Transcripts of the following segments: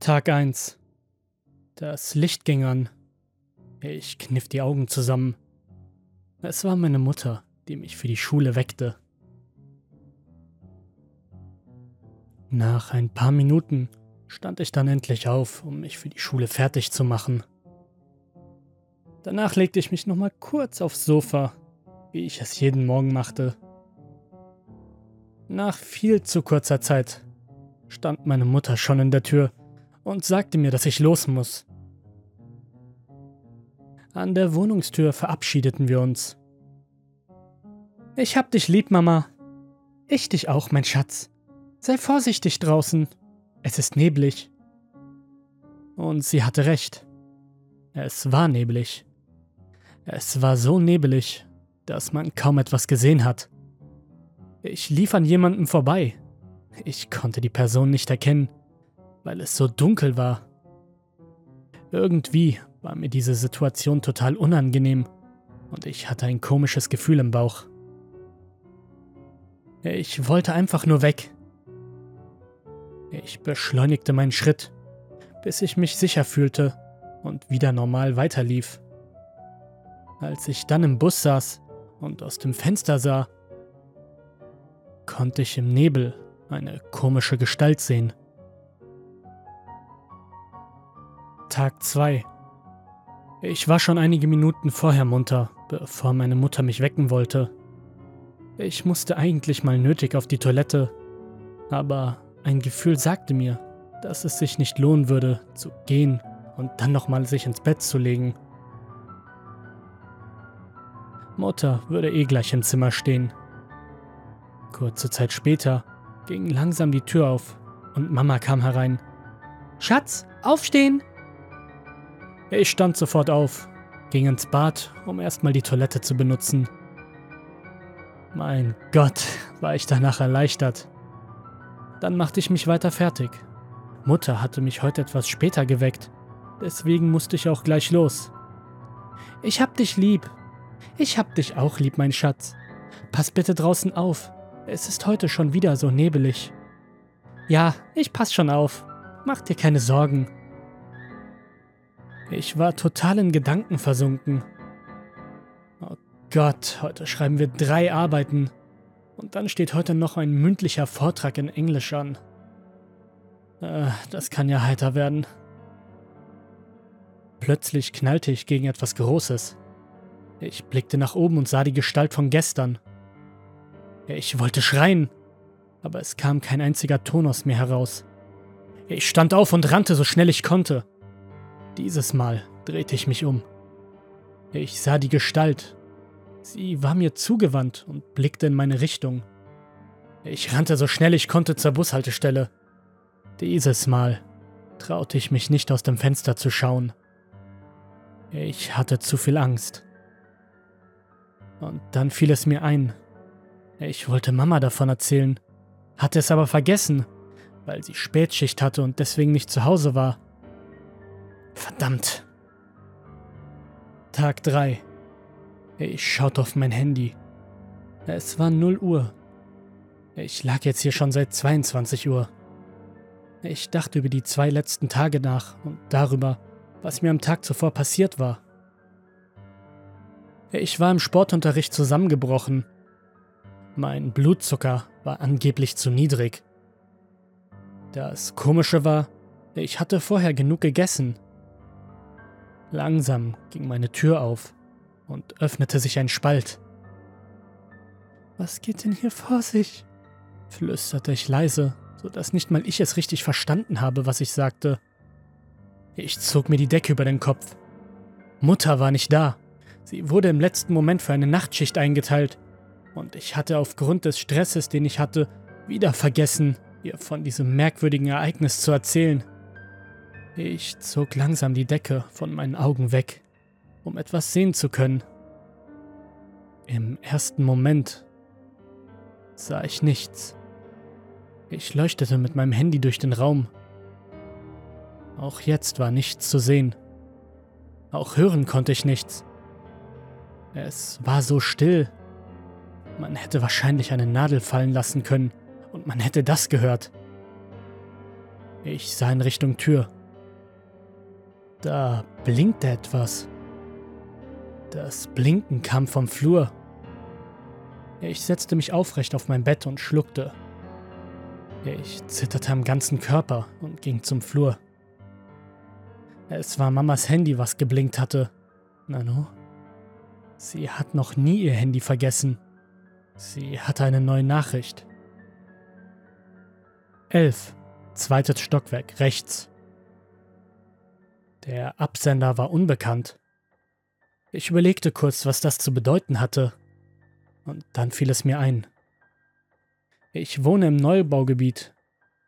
Tag 1. Das Licht ging an. Ich kniff die Augen zusammen. Es war meine Mutter, die mich für die Schule weckte. Nach ein paar Minuten stand ich dann endlich auf, um mich für die Schule fertig zu machen. Danach legte ich mich nochmal kurz aufs Sofa, wie ich es jeden Morgen machte. Nach viel zu kurzer Zeit stand meine Mutter schon in der Tür und sagte mir, dass ich los muss. An der Wohnungstür verabschiedeten wir uns. Ich hab dich lieb, Mama. Ich dich auch, mein Schatz. Sei vorsichtig draußen. Es ist neblig. Und sie hatte recht. Es war neblig. Es war so nebelig, dass man kaum etwas gesehen hat. Ich lief an jemandem vorbei. Ich konnte die Person nicht erkennen, weil es so dunkel war. Irgendwie war mir diese Situation total unangenehm und ich hatte ein komisches Gefühl im Bauch. Ich wollte einfach nur weg. Ich beschleunigte meinen Schritt, bis ich mich sicher fühlte und wieder normal weiterlief. Als ich dann im Bus saß und aus dem Fenster sah, konnte ich im Nebel eine komische Gestalt sehen. Tag 2 Ich war schon einige Minuten vorher munter, bevor meine Mutter mich wecken wollte. Ich musste eigentlich mal nötig auf die Toilette, aber ein Gefühl sagte mir, dass es sich nicht lohnen würde, zu gehen und dann nochmal sich ins Bett zu legen. Mutter würde eh gleich im Zimmer stehen. Kurze Zeit später ging langsam die Tür auf und Mama kam herein. Schatz, aufstehen! Ich stand sofort auf, ging ins Bad, um erstmal die Toilette zu benutzen. Mein Gott, war ich danach erleichtert. Dann machte ich mich weiter fertig. Mutter hatte mich heute etwas später geweckt, deswegen musste ich auch gleich los. Ich hab dich lieb. Ich hab dich auch lieb, mein Schatz. Pass bitte draußen auf. Es ist heute schon wieder so nebelig. Ja, ich pass schon auf. Mach dir keine Sorgen. Ich war total in Gedanken versunken. Oh Gott, heute schreiben wir drei Arbeiten. Und dann steht heute noch ein mündlicher Vortrag in Englisch an. Äh, das kann ja heiter werden. Plötzlich knallte ich gegen etwas Großes. Ich blickte nach oben und sah die Gestalt von gestern. Ich wollte schreien, aber es kam kein einziger Ton aus mir heraus. Ich stand auf und rannte so schnell ich konnte. Dieses Mal drehte ich mich um. Ich sah die Gestalt. Sie war mir zugewandt und blickte in meine Richtung. Ich rannte so schnell ich konnte zur Bushaltestelle. Dieses Mal traute ich mich nicht aus dem Fenster zu schauen. Ich hatte zu viel Angst. Und dann fiel es mir ein. Ich wollte Mama davon erzählen, hatte es aber vergessen, weil sie Spätschicht hatte und deswegen nicht zu Hause war. Verdammt. Tag 3. Ich schaute auf mein Handy. Es war 0 Uhr. Ich lag jetzt hier schon seit 22 Uhr. Ich dachte über die zwei letzten Tage nach und darüber, was mir am Tag zuvor passiert war. Ich war im Sportunterricht zusammengebrochen. Mein Blutzucker war angeblich zu niedrig. Das Komische war, ich hatte vorher genug gegessen. Langsam ging meine Tür auf und öffnete sich ein Spalt. Was geht denn hier vor sich? flüsterte ich leise, sodass nicht mal ich es richtig verstanden habe, was ich sagte. Ich zog mir die Decke über den Kopf. Mutter war nicht da. Sie wurde im letzten Moment für eine Nachtschicht eingeteilt und ich hatte aufgrund des Stresses, den ich hatte, wieder vergessen, ihr von diesem merkwürdigen Ereignis zu erzählen. Ich zog langsam die Decke von meinen Augen weg, um etwas sehen zu können. Im ersten Moment sah ich nichts. Ich leuchtete mit meinem Handy durch den Raum. Auch jetzt war nichts zu sehen. Auch hören konnte ich nichts. Es war so still. Man hätte wahrscheinlich eine Nadel fallen lassen können und man hätte das gehört. Ich sah in Richtung Tür. Da blinkte etwas. Das Blinken kam vom Flur. Ich setzte mich aufrecht auf mein Bett und schluckte. Ich zitterte am ganzen Körper und ging zum Flur. Es war Mamas Handy, was geblinkt hatte. Nano? Sie hat noch nie ihr Handy vergessen. Sie hatte eine neue Nachricht. 11. Zweites Stockwerk, rechts. Der Absender war unbekannt. Ich überlegte kurz, was das zu bedeuten hatte. Und dann fiel es mir ein. Ich wohne im Neubaugebiet.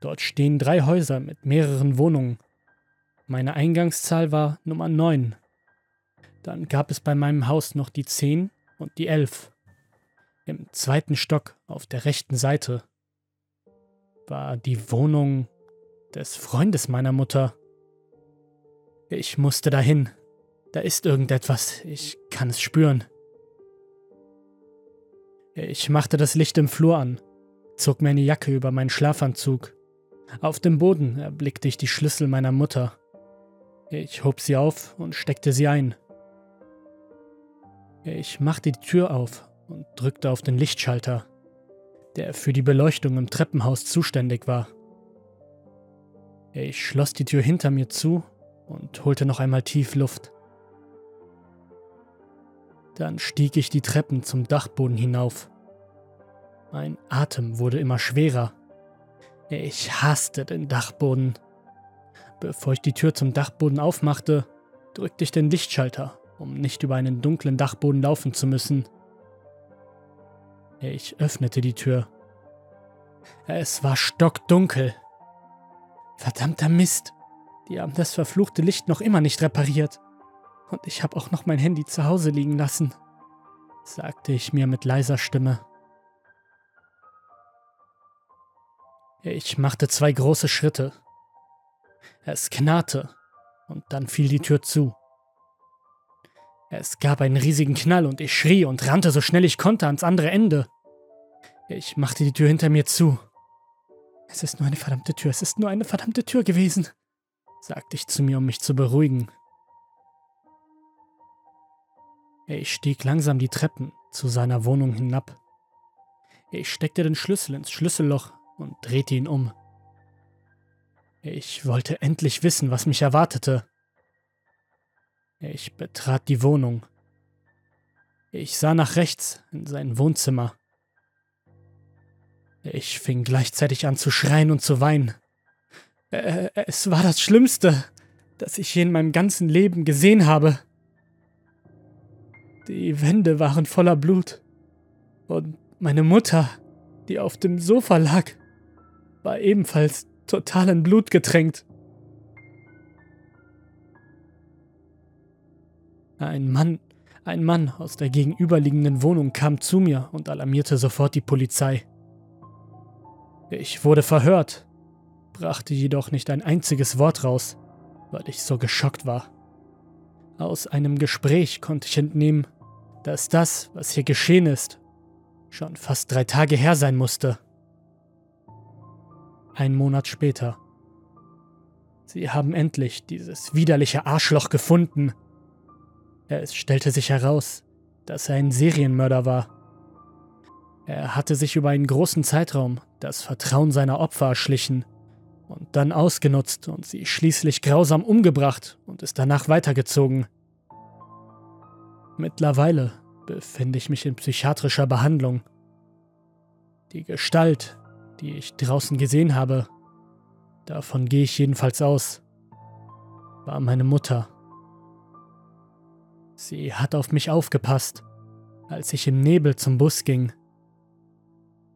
Dort stehen drei Häuser mit mehreren Wohnungen. Meine Eingangszahl war Nummer 9. Dann gab es bei meinem Haus noch die 10 und die 11. Im zweiten Stock auf der rechten Seite war die Wohnung des Freundes meiner Mutter. Ich musste dahin. Da ist irgendetwas. Ich kann es spüren. Ich machte das Licht im Flur an zog mir eine Jacke über meinen Schlafanzug. Auf dem Boden erblickte ich die Schlüssel meiner Mutter. Ich hob sie auf und steckte sie ein. Ich machte die Tür auf und drückte auf den Lichtschalter, der für die Beleuchtung im Treppenhaus zuständig war. Ich schloss die Tür hinter mir zu und holte noch einmal tief Luft. Dann stieg ich die Treppen zum Dachboden hinauf. Mein Atem wurde immer schwerer. Ich hasste den Dachboden. Bevor ich die Tür zum Dachboden aufmachte, drückte ich den Lichtschalter, um nicht über einen dunklen Dachboden laufen zu müssen. Ich öffnete die Tür. Es war stockdunkel. Verdammter Mist. Die haben das verfluchte Licht noch immer nicht repariert. Und ich habe auch noch mein Handy zu Hause liegen lassen, sagte ich mir mit leiser Stimme. Ich machte zwei große Schritte. Es knarrte und dann fiel die Tür zu. Es gab einen riesigen Knall und ich schrie und rannte so schnell ich konnte ans andere Ende. Ich machte die Tür hinter mir zu. Es ist nur eine verdammte Tür, es ist nur eine verdammte Tür gewesen, sagte ich zu mir, um mich zu beruhigen. Ich stieg langsam die Treppen zu seiner Wohnung hinab. Ich steckte den Schlüssel ins Schlüsselloch und drehte ihn um. Ich wollte endlich wissen, was mich erwartete. Ich betrat die Wohnung. Ich sah nach rechts in sein Wohnzimmer. Ich fing gleichzeitig an zu schreien und zu weinen. Es war das Schlimmste, das ich je in meinem ganzen Leben gesehen habe. Die Wände waren voller Blut. Und meine Mutter, die auf dem Sofa lag, war ebenfalls total in Blut getränkt. Ein Mann, ein Mann aus der gegenüberliegenden Wohnung kam zu mir und alarmierte sofort die Polizei. Ich wurde verhört, brachte jedoch nicht ein einziges Wort raus, weil ich so geschockt war. Aus einem Gespräch konnte ich entnehmen, dass das, was hier geschehen ist, schon fast drei Tage her sein musste. Ein Monat später. Sie haben endlich dieses widerliche Arschloch gefunden. Es stellte sich heraus, dass er ein Serienmörder war. Er hatte sich über einen großen Zeitraum das Vertrauen seiner Opfer erschlichen und dann ausgenutzt und sie schließlich grausam umgebracht und ist danach weitergezogen. Mittlerweile befinde ich mich in psychiatrischer Behandlung. Die Gestalt, die ich draußen gesehen habe, davon gehe ich jedenfalls aus, war meine Mutter. Sie hat auf mich aufgepasst, als ich im Nebel zum Bus ging.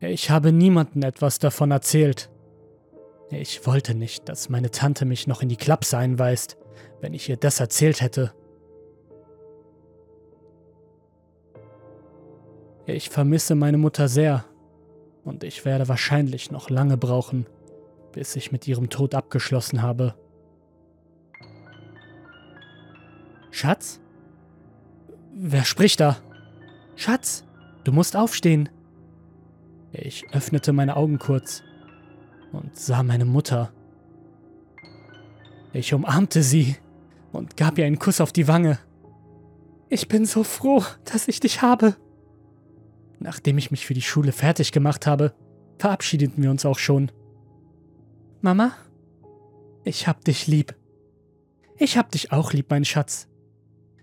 Ich habe niemandem etwas davon erzählt. Ich wollte nicht, dass meine Tante mich noch in die Klapse einweist, wenn ich ihr das erzählt hätte. Ich vermisse meine Mutter sehr und ich werde wahrscheinlich noch lange brauchen, bis ich mit ihrem Tod abgeschlossen habe. Schatz? Wer spricht da? Schatz, du musst aufstehen. Ich öffnete meine Augen kurz und sah meine Mutter, Ich umarmte sie und gab ihr einen Kuss auf die Wange. Ich bin so froh, dass ich dich habe. Nachdem ich mich für die Schule fertig gemacht habe, verabschiedeten wir uns auch schon. Mama, ich hab dich lieb. Ich hab dich auch lieb, mein Schatz.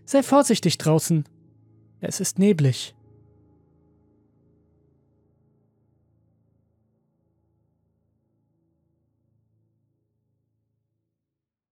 Sei vorsichtig draußen. Es ist neblig.